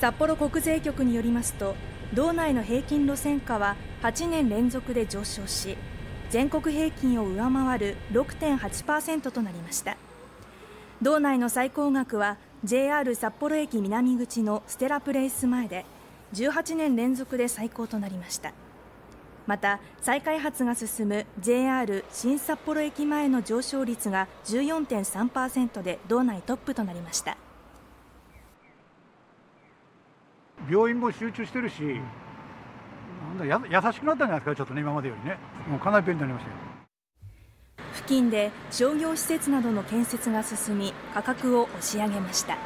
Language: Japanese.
札幌国税局によりますと道内の平均路線価は8年連続で上昇し全国平均を上回る6.8%となりました。道内の最高額は JR 札幌駅南口のステラプレイス前で18年連続で最高となりました。また再開発が進む JR 新札幌駅前の上昇率が14.3%で道内トップとなりました。病院も集中してるし、なんだや優しくなったんじゃないですか、ちょっとね、今までよりね、もうかなり便利になりましたよ。付近で商業施設などの建設が進み価格を押し上げました